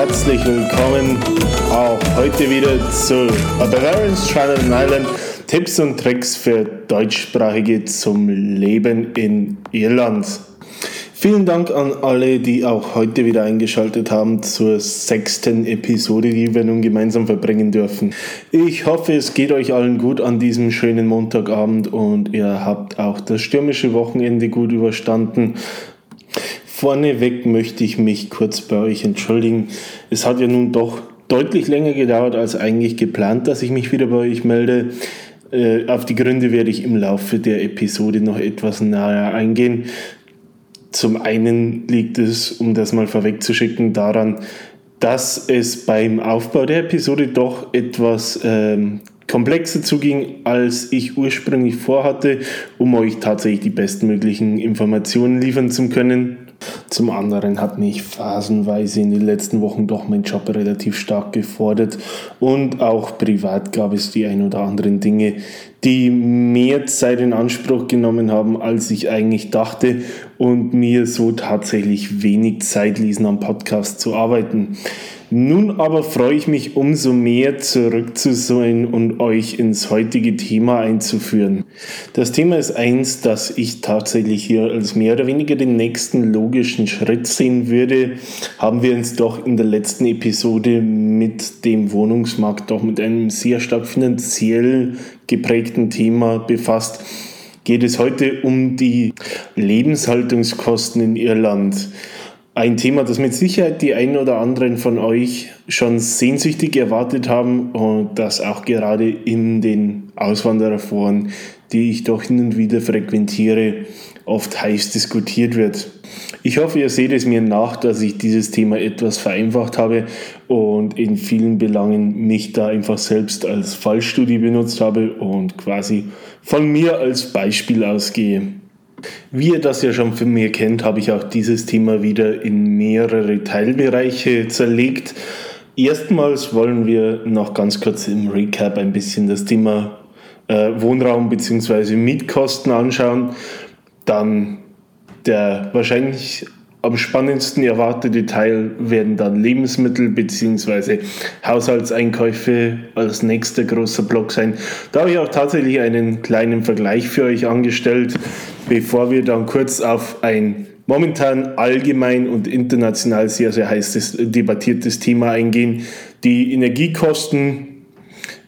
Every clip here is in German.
Herzlich willkommen auch heute wieder zu A Bavarian's Channel Island. Tipps und Tricks für Deutschsprachige zum Leben in Irland. Vielen Dank an alle, die auch heute wieder eingeschaltet haben zur sechsten Episode, die wir nun gemeinsam verbringen dürfen. Ich hoffe, es geht euch allen gut an diesem schönen Montagabend und ihr habt auch das stürmische Wochenende gut überstanden. Vorneweg möchte ich mich kurz bei euch entschuldigen. Es hat ja nun doch deutlich länger gedauert als eigentlich geplant, dass ich mich wieder bei euch melde. Äh, auf die Gründe werde ich im Laufe der Episode noch etwas näher eingehen. Zum einen liegt es, um das mal vorwegzuschicken, daran, dass es beim Aufbau der Episode doch etwas ähm, komplexer zuging, als ich ursprünglich vorhatte, um euch tatsächlich die bestmöglichen Informationen liefern zu können. Zum anderen hat mich phasenweise in den letzten Wochen doch mein Job relativ stark gefordert und auch privat gab es die ein oder anderen Dinge, die mehr Zeit in Anspruch genommen haben, als ich eigentlich dachte und mir so tatsächlich wenig Zeit ließen, am Podcast zu arbeiten. Nun aber freue ich mich umso mehr zurück zu sein und euch ins heutige Thema einzuführen. Das Thema ist eins, das ich tatsächlich hier als mehr oder weniger den nächsten logischen Schritt sehen würde. Haben wir uns doch in der letzten Episode mit dem Wohnungsmarkt doch mit einem sehr stark finanziell geprägten Thema befasst geht es heute um die Lebenshaltungskosten in Irland. Ein Thema, das mit Sicherheit die einen oder anderen von euch schon sehnsüchtig erwartet haben und das auch gerade in den Auswandererforen, die ich doch hin und wieder frequentiere, oft heiß diskutiert wird. Ich hoffe, ihr seht es mir nach, dass ich dieses Thema etwas vereinfacht habe und in vielen Belangen mich da einfach selbst als Fallstudie benutzt habe und quasi von mir als Beispiel ausgehe. Wie ihr das ja schon von mir kennt, habe ich auch dieses Thema wieder in mehrere Teilbereiche zerlegt. Erstmals wollen wir noch ganz kurz im Recap ein bisschen das Thema äh, Wohnraum bzw. Mietkosten anschauen. Dann der wahrscheinlich am spannendsten erwartete Teil werden dann Lebensmittel bzw. Haushaltseinkäufe als nächster großer Block sein. Da habe ich auch tatsächlich einen kleinen Vergleich für euch angestellt, bevor wir dann kurz auf ein momentan allgemein und international sehr, sehr heißes debattiertes Thema eingehen, die Energiekosten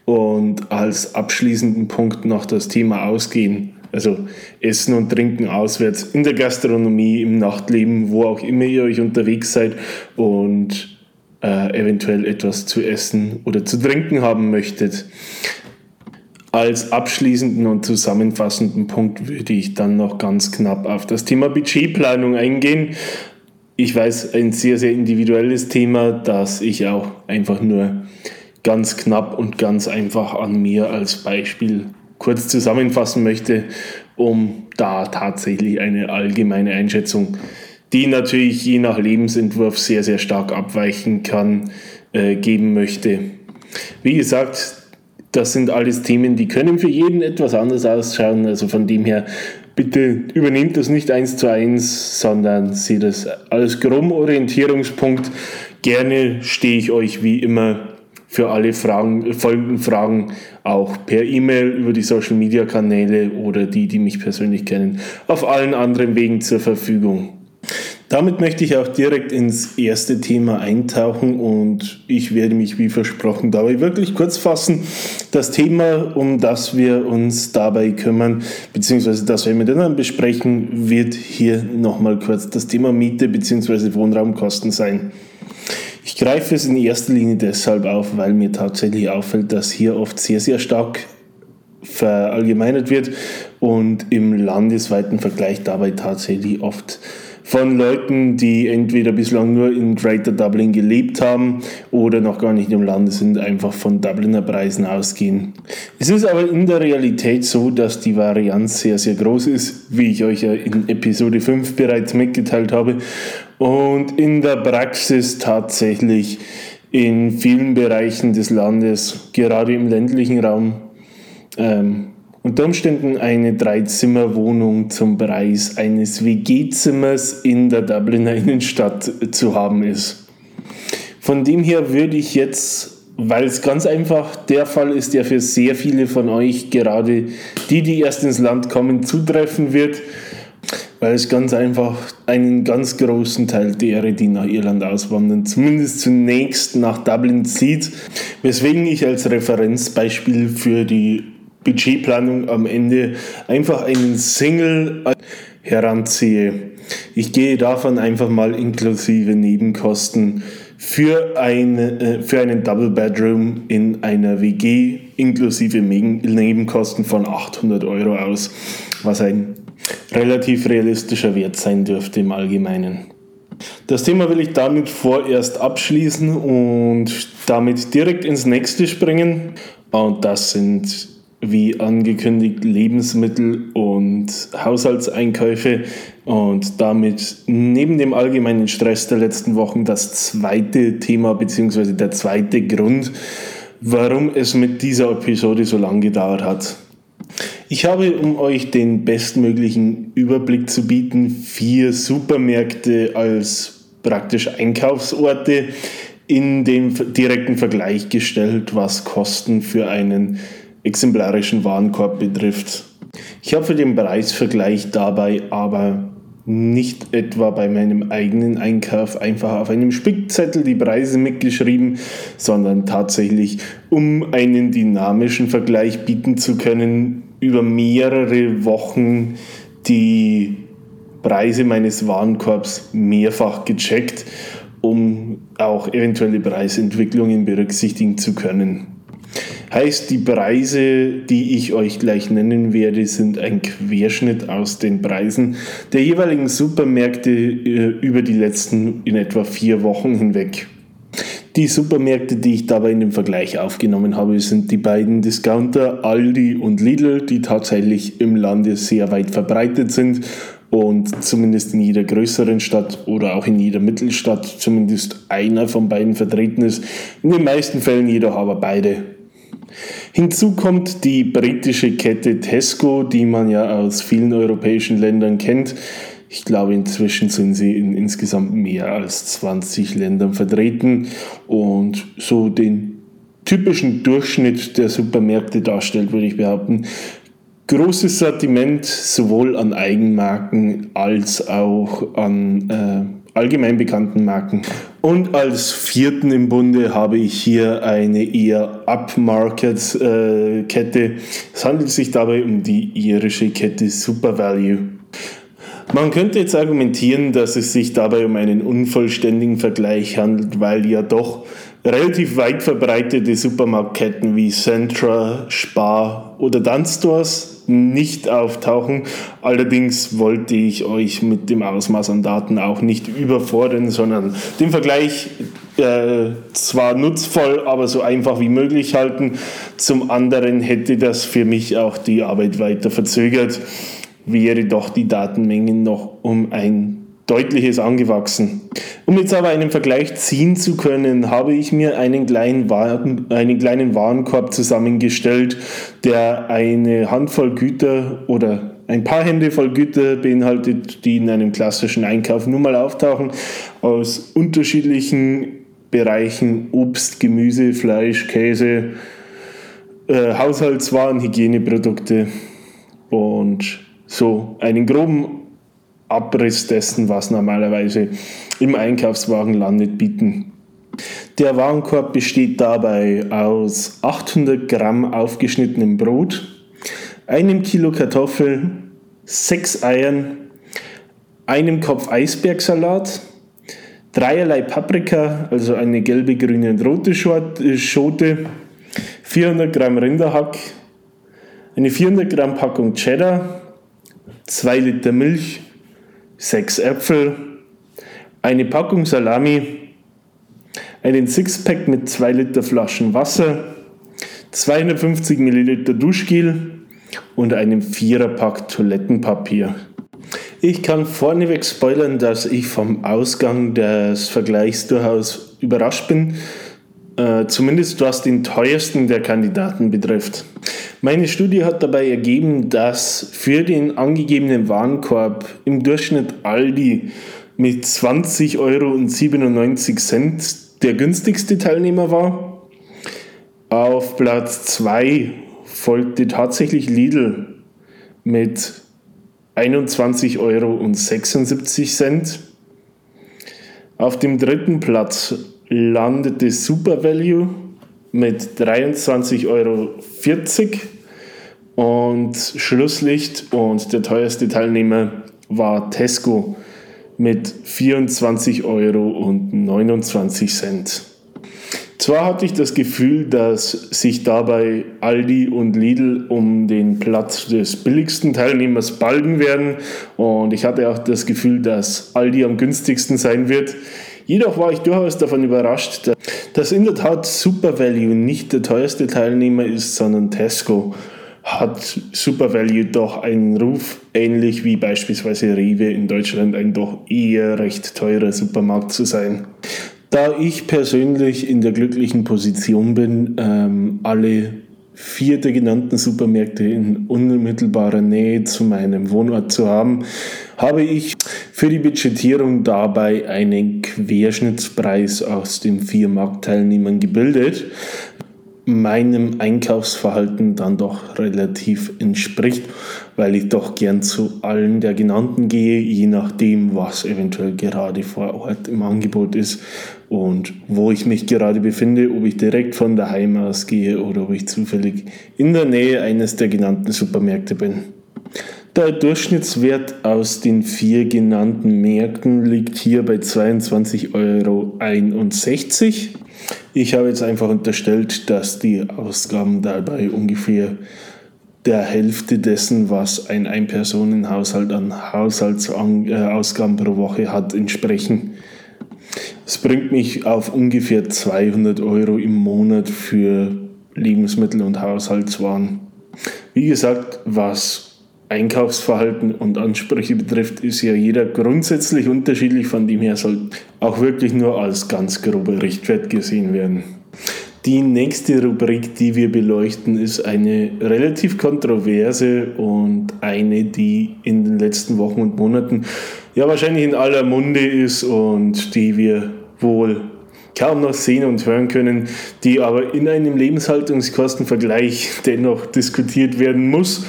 und als abschließenden Punkt noch das Thema Ausgehen. Also Essen und Trinken auswärts, in der Gastronomie, im Nachtleben, wo auch immer ihr euch unterwegs seid und äh, eventuell etwas zu essen oder zu trinken haben möchtet. Als abschließenden und zusammenfassenden Punkt würde ich dann noch ganz knapp auf das Thema Budgetplanung eingehen. Ich weiß, ein sehr, sehr individuelles Thema, das ich auch einfach nur ganz knapp und ganz einfach an mir als Beispiel kurz zusammenfassen möchte, um da tatsächlich eine allgemeine Einschätzung, die natürlich je nach Lebensentwurf sehr, sehr stark abweichen kann, äh, geben möchte. Wie gesagt, das sind alles Themen, die können für jeden etwas anders ausschauen. Also von dem her, bitte übernehmt das nicht eins zu eins, sondern seht das als groben Orientierungspunkt. Gerne stehe ich euch wie immer für alle Fragen, folgenden Fragen auch per E-Mail über die Social Media Kanäle oder die, die mich persönlich kennen, auf allen anderen Wegen zur Verfügung. Damit möchte ich auch direkt ins erste Thema eintauchen und ich werde mich wie versprochen dabei wirklich kurz fassen. Das Thema, um das wir uns dabei kümmern, beziehungsweise das wir miteinander besprechen, wird hier nochmal kurz das Thema Miete beziehungsweise Wohnraumkosten sein. Ich greife es in erster Linie deshalb auf, weil mir tatsächlich auffällt, dass hier oft sehr, sehr stark verallgemeinert wird und im landesweiten Vergleich dabei tatsächlich oft von Leuten, die entweder bislang nur in Greater Dublin gelebt haben oder noch gar nicht im Lande sind, einfach von Dubliner Preisen ausgehen. Es ist aber in der Realität so, dass die Varianz sehr, sehr groß ist, wie ich euch ja in Episode 5 bereits mitgeteilt habe. Und in der Praxis tatsächlich in vielen Bereichen des Landes, gerade im ländlichen Raum, ähm, unter Umständen eine Dreizimmerwohnung zum Preis eines WG-Zimmers in der Dubliner Innenstadt zu haben ist. Von dem her würde ich jetzt weil es ganz einfach der Fall ist, der für sehr viele von euch, gerade die, die erst ins Land kommen, zutreffen wird, weil es ganz einfach einen ganz großen Teil derer, die nach Irland auswandern, zumindest zunächst nach Dublin zieht, weswegen ich als Referenzbeispiel für die Budgetplanung am Ende einfach einen Single heranziehe. Ich gehe davon einfach mal inklusive Nebenkosten für, eine, äh, für einen Double Bedroom in einer WG inklusive Nebenkosten von 800 Euro aus, was ein relativ realistischer Wert sein dürfte im Allgemeinen. Das Thema will ich damit vorerst abschließen und damit direkt ins nächste springen. Und das sind wie angekündigt Lebensmittel und Haushaltseinkäufe und damit neben dem allgemeinen Stress der letzten Wochen das zweite Thema bzw. der zweite Grund, warum es mit dieser Episode so lange gedauert hat. Ich habe, um euch den bestmöglichen Überblick zu bieten, vier Supermärkte als praktisch Einkaufsorte in den direkten Vergleich gestellt, was Kosten für einen exemplarischen Warenkorb betrifft. Ich habe für den Preisvergleich dabei aber nicht etwa bei meinem eigenen Einkauf einfach auf einem Spickzettel die Preise mitgeschrieben, sondern tatsächlich, um einen dynamischen Vergleich bieten zu können, über mehrere Wochen die Preise meines Warenkorbs mehrfach gecheckt, um auch eventuelle Preisentwicklungen berücksichtigen zu können. Heißt, die Preise, die ich euch gleich nennen werde, sind ein Querschnitt aus den Preisen der jeweiligen Supermärkte äh, über die letzten in etwa vier Wochen hinweg. Die Supermärkte, die ich dabei in dem Vergleich aufgenommen habe, sind die beiden Discounter Aldi und Lidl, die tatsächlich im Lande sehr weit verbreitet sind und zumindest in jeder größeren Stadt oder auch in jeder Mittelstadt zumindest einer von beiden vertreten ist. In den meisten Fällen jedoch aber beide. Hinzu kommt die britische Kette Tesco, die man ja aus vielen europäischen Ländern kennt. Ich glaube, inzwischen sind sie in insgesamt mehr als 20 Ländern vertreten und so den typischen Durchschnitt der Supermärkte darstellt, würde ich behaupten. Großes Sortiment sowohl an Eigenmarken als auch an äh, allgemein bekannten Marken. Und als vierten im Bunde habe ich hier eine eher Upmarket-Kette. Äh, es handelt sich dabei um die irische Kette Super Value. Man könnte jetzt argumentieren, dass es sich dabei um einen unvollständigen Vergleich handelt, weil ja doch relativ weit verbreitete Supermarktketten wie Centra, Spar oder Dunstores nicht auftauchen. Allerdings wollte ich euch mit dem Ausmaß an Daten auch nicht überfordern, sondern den Vergleich äh, zwar nutzvoll, aber so einfach wie möglich halten. Zum anderen hätte das für mich auch die Arbeit weiter verzögert, wäre doch die Datenmengen noch um ein deutliches angewachsen. Um jetzt aber einen Vergleich ziehen zu können, habe ich mir einen kleinen, Waren, einen kleinen Warenkorb zusammengestellt, der eine Handvoll Güter oder ein paar Hände voll Güter beinhaltet, die in einem klassischen Einkauf nun mal auftauchen, aus unterschiedlichen Bereichen Obst, Gemüse, Fleisch, Käse, äh, Haushaltswaren, Hygieneprodukte und so einen groben Abriss dessen, was normalerweise im Einkaufswagen landet, bieten. Der Warenkorb besteht dabei aus 800 Gramm aufgeschnittenem Brot, einem Kilo Kartoffel, sechs Eiern, einem Kopf Eisbergsalat, dreierlei Paprika, also eine gelbe, grüne und rote Schote, 400 Gramm Rinderhack, eine 400 Gramm Packung Cheddar, 2 Liter Milch, sechs Äpfel, eine Packung Salami, einen Sixpack mit 2 Liter Flaschen Wasser, 250 Milliliter Duschgel und einem Viererpack Toilettenpapier. Ich kann vorneweg spoilern, dass ich vom Ausgang des Vergleichs durchaus überrascht bin, äh, zumindest was den teuersten der Kandidaten betrifft. Meine Studie hat dabei ergeben, dass für den angegebenen Warenkorb im Durchschnitt Aldi mit 20,97 Euro der günstigste Teilnehmer war. Auf Platz 2 folgte tatsächlich Lidl mit 21,76 Euro. Auf dem dritten Platz landete Super Value mit 23,40 Euro. Und Schlusslicht und der teuerste Teilnehmer war Tesco mit 24,29 Euro. Zwar hatte ich das Gefühl, dass sich dabei Aldi und Lidl um den Platz des billigsten Teilnehmers balgen werden und ich hatte auch das Gefühl, dass Aldi am günstigsten sein wird. Jedoch war ich durchaus davon überrascht, dass in der Tat Super Value nicht der teuerste Teilnehmer ist, sondern Tesco hat Super Value doch einen Ruf, ähnlich wie beispielsweise Rewe in Deutschland ein doch eher recht teurer Supermarkt zu sein. Da ich persönlich in der glücklichen Position bin, ähm, alle vier der genannten Supermärkte in unmittelbarer Nähe zu meinem Wohnort zu haben, habe ich für die Budgetierung dabei einen Querschnittspreis aus den vier Marktteilnehmern gebildet, meinem Einkaufsverhalten dann doch relativ entspricht, weil ich doch gern zu allen der genannten gehe, je nachdem, was eventuell gerade vor Ort im Angebot ist und wo ich mich gerade befinde, ob ich direkt von daheim aus gehe oder ob ich zufällig in der Nähe eines der genannten Supermärkte bin. Der Durchschnittswert aus den vier genannten Märkten liegt hier bei 22,61 Euro. Ich habe jetzt einfach unterstellt, dass die Ausgaben dabei ungefähr der Hälfte dessen, was ein Ein-Personen-Haushalt an Haushaltsausgaben pro Woche hat, entsprechen. Es bringt mich auf ungefähr 200 Euro im Monat für Lebensmittel und Haushaltswaren. Wie gesagt, was Einkaufsverhalten und Ansprüche betrifft, ist ja jeder grundsätzlich unterschiedlich. Von dem her soll auch wirklich nur als ganz grober Richtwert gesehen werden. Die nächste Rubrik, die wir beleuchten, ist eine relativ kontroverse und eine, die in den letzten Wochen und Monaten ja wahrscheinlich in aller Munde ist und die wir wohl kaum noch sehen und hören können, die aber in einem Lebenshaltungskostenvergleich dennoch diskutiert werden muss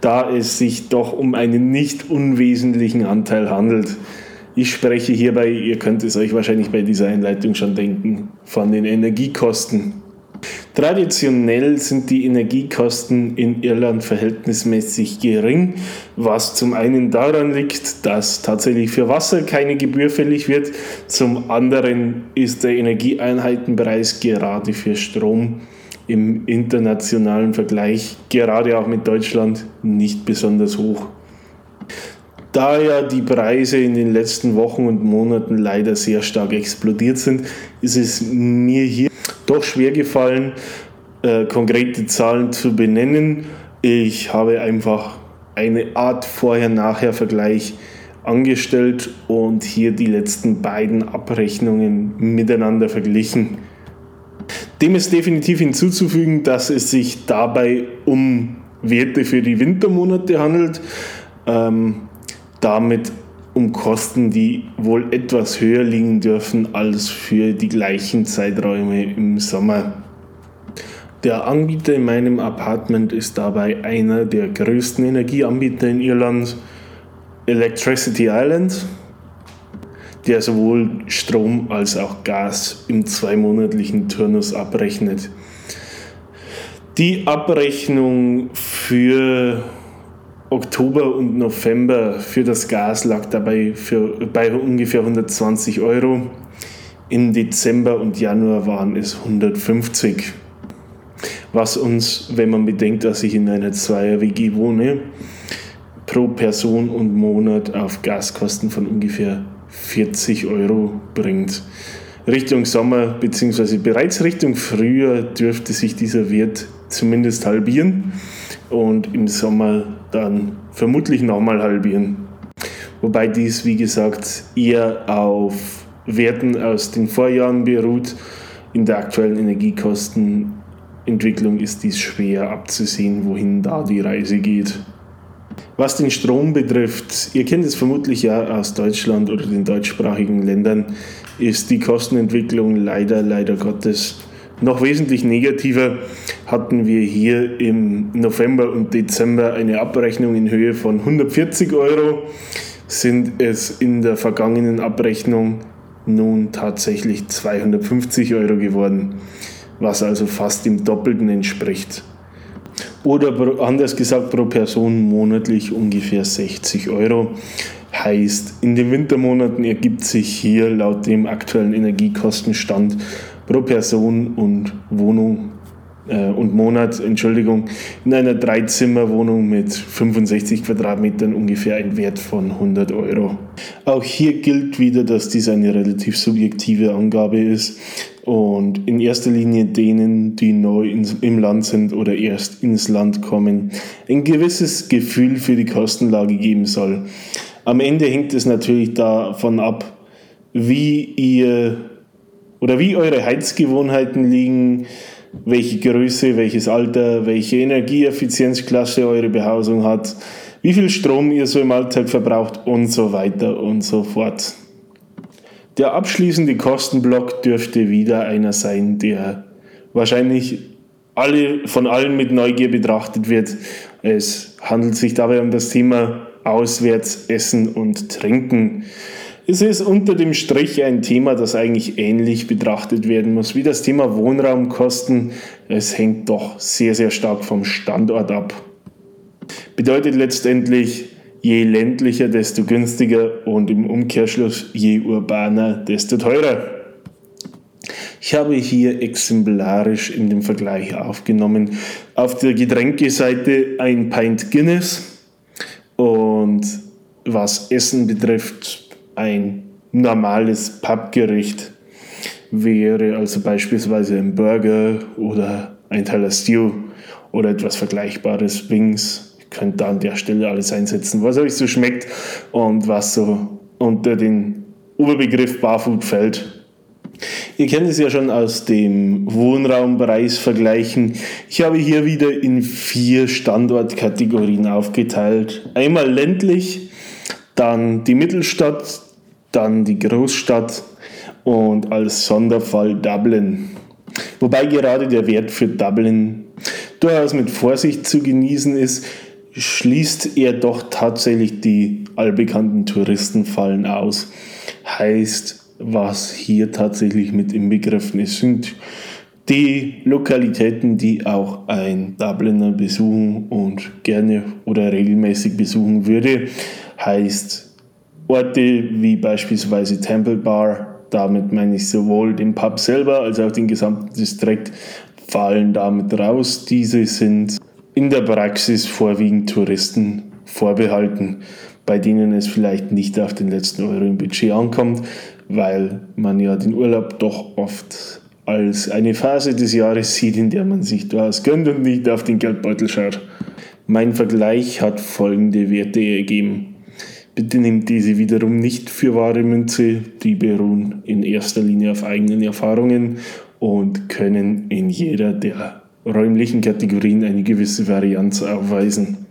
da es sich doch um einen nicht unwesentlichen Anteil handelt. Ich spreche hierbei, ihr könnt es euch wahrscheinlich bei dieser Einleitung schon denken, von den Energiekosten. Traditionell sind die Energiekosten in Irland verhältnismäßig gering, was zum einen daran liegt, dass tatsächlich für Wasser keine Gebühr fällig wird, zum anderen ist der Energieeinheitenpreis gerade für Strom im internationalen Vergleich, gerade auch mit Deutschland, nicht besonders hoch. Da ja die Preise in den letzten Wochen und Monaten leider sehr stark explodiert sind, ist es mir hier doch schwer gefallen, äh, konkrete Zahlen zu benennen. Ich habe einfach eine Art Vorher-Nachher-Vergleich angestellt und hier die letzten beiden Abrechnungen miteinander verglichen. Dem ist definitiv hinzuzufügen, dass es sich dabei um Werte für die Wintermonate handelt, ähm, damit um Kosten, die wohl etwas höher liegen dürfen als für die gleichen Zeiträume im Sommer. Der Anbieter in meinem Apartment ist dabei einer der größten Energieanbieter in Irland, Electricity Island der sowohl Strom als auch Gas im zweimonatlichen Turnus abrechnet. Die Abrechnung für Oktober und November für das Gas lag dabei für, bei ungefähr 120 Euro. Im Dezember und Januar waren es 150. Was uns, wenn man bedenkt, dass ich in einer Zweier-WG wohne, pro Person und Monat auf Gaskosten von ungefähr 40 Euro bringt. Richtung Sommer bzw. bereits Richtung Frühjahr dürfte sich dieser Wert zumindest halbieren und im Sommer dann vermutlich nochmal halbieren. Wobei dies, wie gesagt, eher auf Werten aus den Vorjahren beruht. In der aktuellen Energiekostenentwicklung ist dies schwer abzusehen, wohin da die Reise geht. Was den Strom betrifft, ihr kennt es vermutlich ja aus Deutschland oder den deutschsprachigen Ländern, ist die Kostenentwicklung leider, leider Gottes noch wesentlich negativer. Hatten wir hier im November und Dezember eine Abrechnung in Höhe von 140 Euro, sind es in der vergangenen Abrechnung nun tatsächlich 250 Euro geworden, was also fast dem Doppelten entspricht. Oder anders gesagt pro Person monatlich ungefähr 60 Euro. Heißt, in den Wintermonaten ergibt sich hier laut dem aktuellen Energiekostenstand pro Person und Wohnung äh, und Monat, Entschuldigung, in einer Dreizimmerwohnung mit 65 Quadratmetern ungefähr ein Wert von 100 Euro. Auch hier gilt wieder, dass dies eine relativ subjektive Angabe ist und in erster Linie denen, die neu ins, im Land sind oder erst ins Land kommen, ein gewisses Gefühl für die Kostenlage geben soll. Am Ende hängt es natürlich davon ab, wie ihr oder wie eure Heizgewohnheiten liegen, welche Größe, welches Alter, welche Energieeffizienzklasse eure Behausung hat, wie viel Strom ihr so im Alltag verbraucht und so weiter und so fort. Der abschließende Kostenblock dürfte wieder einer sein, der wahrscheinlich alle, von allen mit Neugier betrachtet wird. Es handelt sich dabei um das Thema Auswärts Essen und Trinken. Es ist unter dem Strich ein Thema, das eigentlich ähnlich betrachtet werden muss wie das Thema Wohnraumkosten. Es hängt doch sehr, sehr stark vom Standort ab. Bedeutet letztendlich, Je ländlicher, desto günstiger und im Umkehrschluss je urbaner, desto teurer. Ich habe hier exemplarisch in dem Vergleich aufgenommen auf der Getränkeseite ein Pint Guinness und was Essen betrifft ein normales Pappgericht wäre also beispielsweise ein Burger oder ein Teller Stew oder etwas Vergleichbares, Wings könnt da an der Stelle alles einsetzen, was euch so schmeckt und was so unter den Oberbegriff Barfood fällt. Ihr kennt es ja schon aus dem Wohnraumpreisvergleichen. Ich habe hier wieder in vier Standortkategorien aufgeteilt. Einmal ländlich, dann die Mittelstadt, dann die Großstadt und als Sonderfall Dublin. Wobei gerade der Wert für Dublin durchaus mit Vorsicht zu genießen ist, schließt er doch tatsächlich die allbekannten Touristenfallen aus. Heißt, was hier tatsächlich mit inbegriffen ist, sind die Lokalitäten, die auch ein Dubliner besuchen und gerne oder regelmäßig besuchen würde. Heißt Orte wie beispielsweise Temple Bar, damit meine ich sowohl den Pub selber als auch den gesamten Distrikt, fallen damit raus. Diese sind in der Praxis vorwiegend Touristen vorbehalten, bei denen es vielleicht nicht auf den letzten Euro im Budget ankommt, weil man ja den Urlaub doch oft als eine Phase des Jahres sieht, in der man sich durchaus gönnt und nicht auf den Geldbeutel schaut. Mein Vergleich hat folgende Werte ergeben. Bitte nehmt diese wiederum nicht für wahre Münze, die beruhen in erster Linie auf eigenen Erfahrungen und können in jeder der räumlichen Kategorien eine gewisse Varianz aufweisen.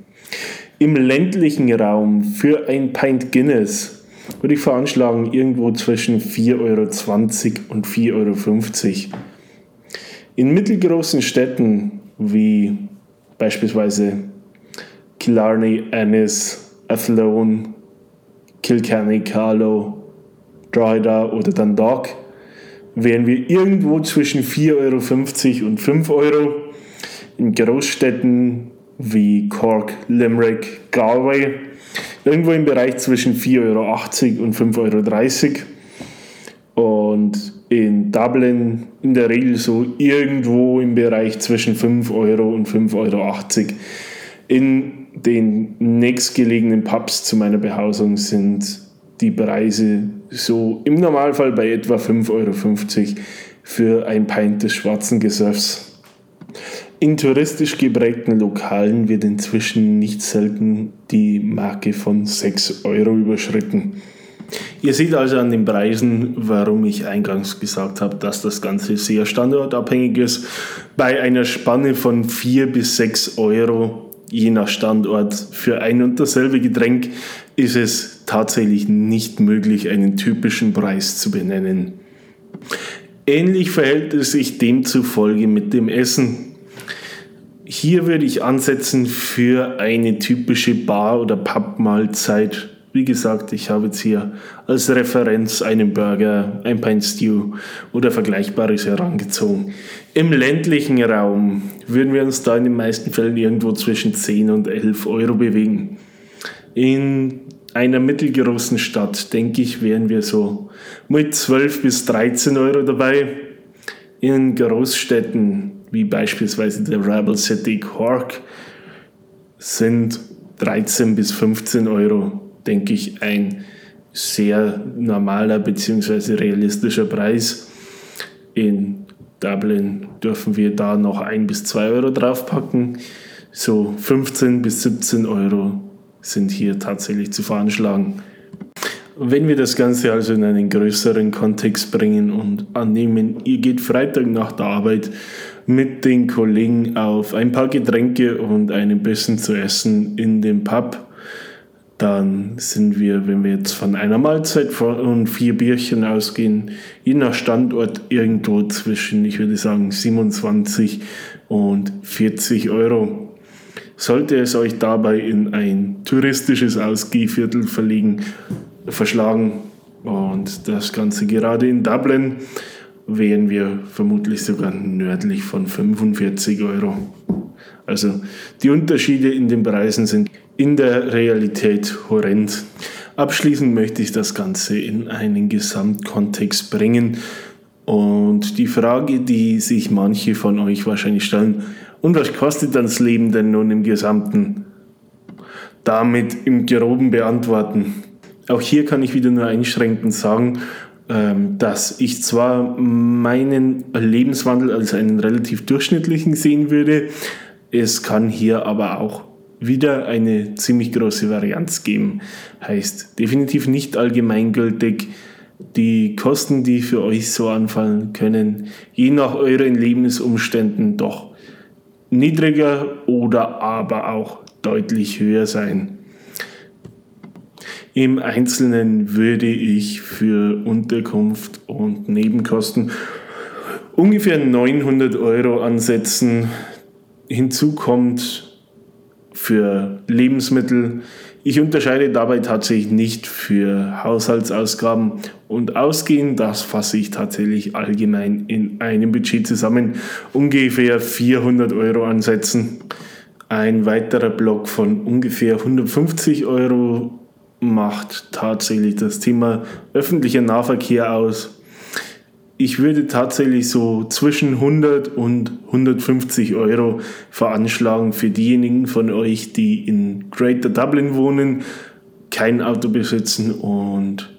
Im ländlichen Raum für ein Pint Guinness würde ich veranschlagen irgendwo zwischen 4,20 Euro und 4,50 Euro. In mittelgroßen Städten wie beispielsweise Killarney, Ennis, Athlone, Kilkenny, Carlow, Drogheda oder Dundalk wären wir irgendwo zwischen 4,50 Euro und 5 Euro in Großstädten wie Cork, Limerick, Galway irgendwo im Bereich zwischen 4,80 Euro und 5,30 Euro. Und in Dublin in der Regel so irgendwo im Bereich zwischen 5 Euro und 5,80 Euro. In den nächstgelegenen Pubs zu meiner Behausung sind die Preise so im Normalfall bei etwa 5,50 Euro für ein Pint des schwarzen Gesöffs. In touristisch geprägten Lokalen wird inzwischen nicht selten die Marke von 6 Euro überschritten. Ihr seht also an den Preisen, warum ich eingangs gesagt habe, dass das Ganze sehr standortabhängig ist. Bei einer Spanne von 4 bis 6 Euro je nach Standort für ein und dasselbe Getränk ist es tatsächlich nicht möglich, einen typischen Preis zu benennen. Ähnlich verhält es sich demzufolge mit dem Essen. Hier würde ich ansetzen für eine typische Bar- oder Pub-Mahlzeit. Wie gesagt, ich habe jetzt hier als Referenz einen Burger, ein Pint Stew oder Vergleichbares herangezogen. Im ländlichen Raum würden wir uns da in den meisten Fällen irgendwo zwischen 10 und 11 Euro bewegen. In einer mittelgroßen Stadt, denke ich, wären wir so mit 12 bis 13 Euro dabei. In Großstädten wie beispielsweise der Rebel City Cork, sind 13 bis 15 Euro, denke ich, ein sehr normaler bzw. realistischer Preis. In Dublin dürfen wir da noch 1 bis 2 Euro draufpacken. So 15 bis 17 Euro sind hier tatsächlich zu veranschlagen. Wenn wir das Ganze also in einen größeren Kontext bringen und annehmen, ihr geht Freitag nach der Arbeit mit den Kollegen auf ein paar Getränke und ein bisschen zu essen in dem Pub. Dann sind wir, wenn wir jetzt von einer Mahlzeit und vier Bierchen ausgehen, je nach Standort irgendwo zwischen, ich würde sagen, 27 und 40 Euro. Sollte es euch dabei in ein touristisches Ausgehviertel verlegen, verschlagen und das Ganze gerade in Dublin, wären wir vermutlich sogar nördlich von 45 Euro. Also die Unterschiede in den Preisen sind in der Realität horrend. Abschließend möchte ich das Ganze in einen Gesamtkontext bringen und die Frage, die sich manche von euch wahrscheinlich stellen, und was kostet das Leben denn nun im Gesamten? Damit im Groben beantworten. Auch hier kann ich wieder nur einschränkend sagen, ähm, dass ich zwar meinen Lebenswandel als einen relativ durchschnittlichen sehen würde, es kann hier aber auch wieder eine ziemlich große Varianz geben. Heißt definitiv nicht allgemeingültig. Die Kosten, die für euch so anfallen, können je nach euren Lebensumständen doch niedriger oder aber auch deutlich höher sein. Im Einzelnen würde ich für Unterkunft und Nebenkosten ungefähr 900 Euro ansetzen. Hinzu kommt für Lebensmittel. Ich unterscheide dabei tatsächlich nicht für Haushaltsausgaben und Ausgehen. Das fasse ich tatsächlich allgemein in einem Budget zusammen. Ungefähr 400 Euro ansetzen. Ein weiterer Block von ungefähr 150 Euro macht tatsächlich das Thema öffentlicher Nahverkehr aus. Ich würde tatsächlich so zwischen 100 und 150 Euro veranschlagen für diejenigen von euch, die in Greater Dublin wohnen, kein Auto besitzen und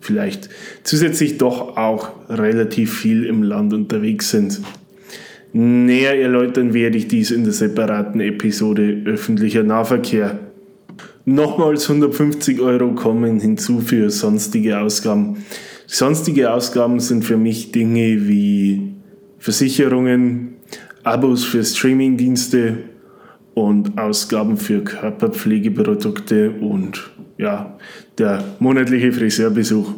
vielleicht zusätzlich doch auch relativ viel im Land unterwegs sind. Näher erläutern werde ich dies in der separaten Episode öffentlicher Nahverkehr. Nochmals 150 Euro kommen hinzu für sonstige Ausgaben. Sonstige Ausgaben sind für mich Dinge wie Versicherungen, Abos für Streamingdienste und Ausgaben für Körperpflegeprodukte und ja, der monatliche Friseurbesuch.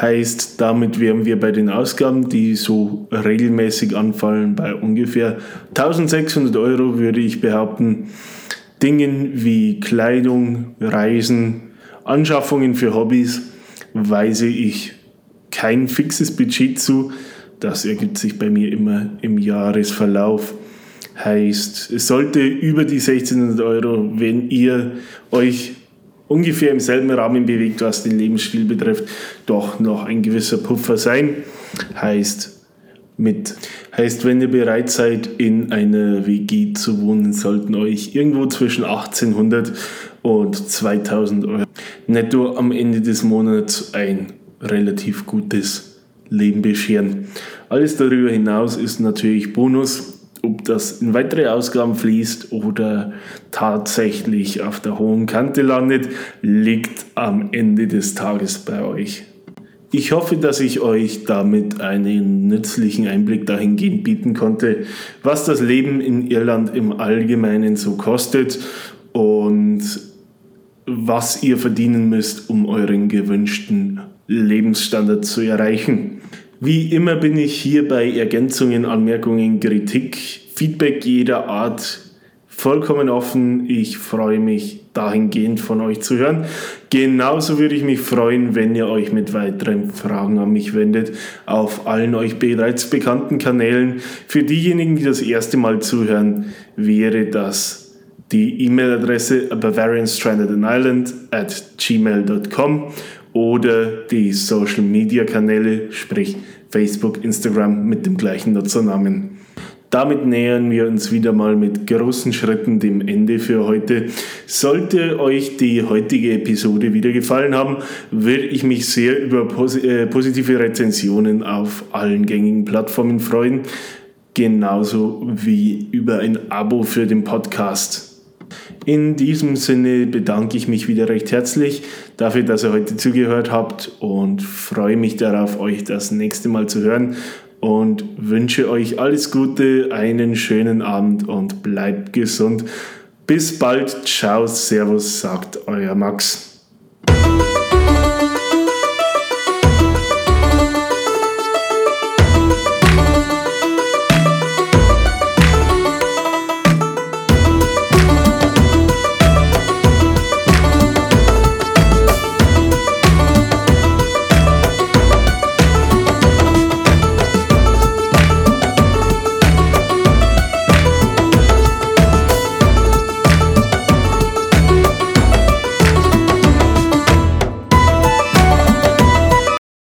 Heißt, damit wären wir bei den Ausgaben, die so regelmäßig anfallen, bei ungefähr 1600 Euro, würde ich behaupten. Dingen wie Kleidung, Reisen, Anschaffungen für Hobbys weise ich kein fixes Budget zu. Das ergibt sich bei mir immer im Jahresverlauf. Heißt, es sollte über die 1600 Euro, wenn ihr euch ungefähr im selben Rahmen bewegt, was den Lebensstil betrifft, doch noch ein gewisser Puffer sein. Heißt, mit. Heißt, wenn ihr bereit seid, in einer WG zu wohnen, sollten euch irgendwo zwischen 1800 und 2000 Euro netto am Ende des Monats ein relativ gutes Leben bescheren. Alles darüber hinaus ist natürlich Bonus. Ob das in weitere Ausgaben fließt oder tatsächlich auf der hohen Kante landet, liegt am Ende des Tages bei euch. Ich hoffe, dass ich euch damit einen nützlichen Einblick dahingehend bieten konnte, was das Leben in Irland im Allgemeinen so kostet und was ihr verdienen müsst, um euren gewünschten Lebensstandard zu erreichen. Wie immer bin ich hier bei Ergänzungen, Anmerkungen, Kritik, Feedback jeder Art vollkommen offen. Ich freue mich dahingehend von euch zu hören. Genauso würde ich mich freuen, wenn ihr euch mit weiteren Fragen an mich wendet auf allen euch bereits bekannten Kanälen. Für diejenigen, die das erste Mal zuhören, wäre das die E-Mail-Adresse bavarianstrandedanireland at gmail.com oder die Social-Media-Kanäle, sprich Facebook, Instagram mit dem gleichen Nutzernamen. Damit nähern wir uns wieder mal mit großen Schritten dem Ende für heute. Sollte euch die heutige Episode wieder gefallen haben, würde ich mich sehr über äh, positive Rezensionen auf allen gängigen Plattformen freuen, genauso wie über ein Abo für den Podcast. In diesem Sinne bedanke ich mich wieder recht herzlich dafür, dass ihr heute zugehört habt und freue mich darauf, euch das nächste Mal zu hören und wünsche euch alles Gute, einen schönen Abend und bleibt gesund. Bis bald, ciao, servus, sagt euer Max.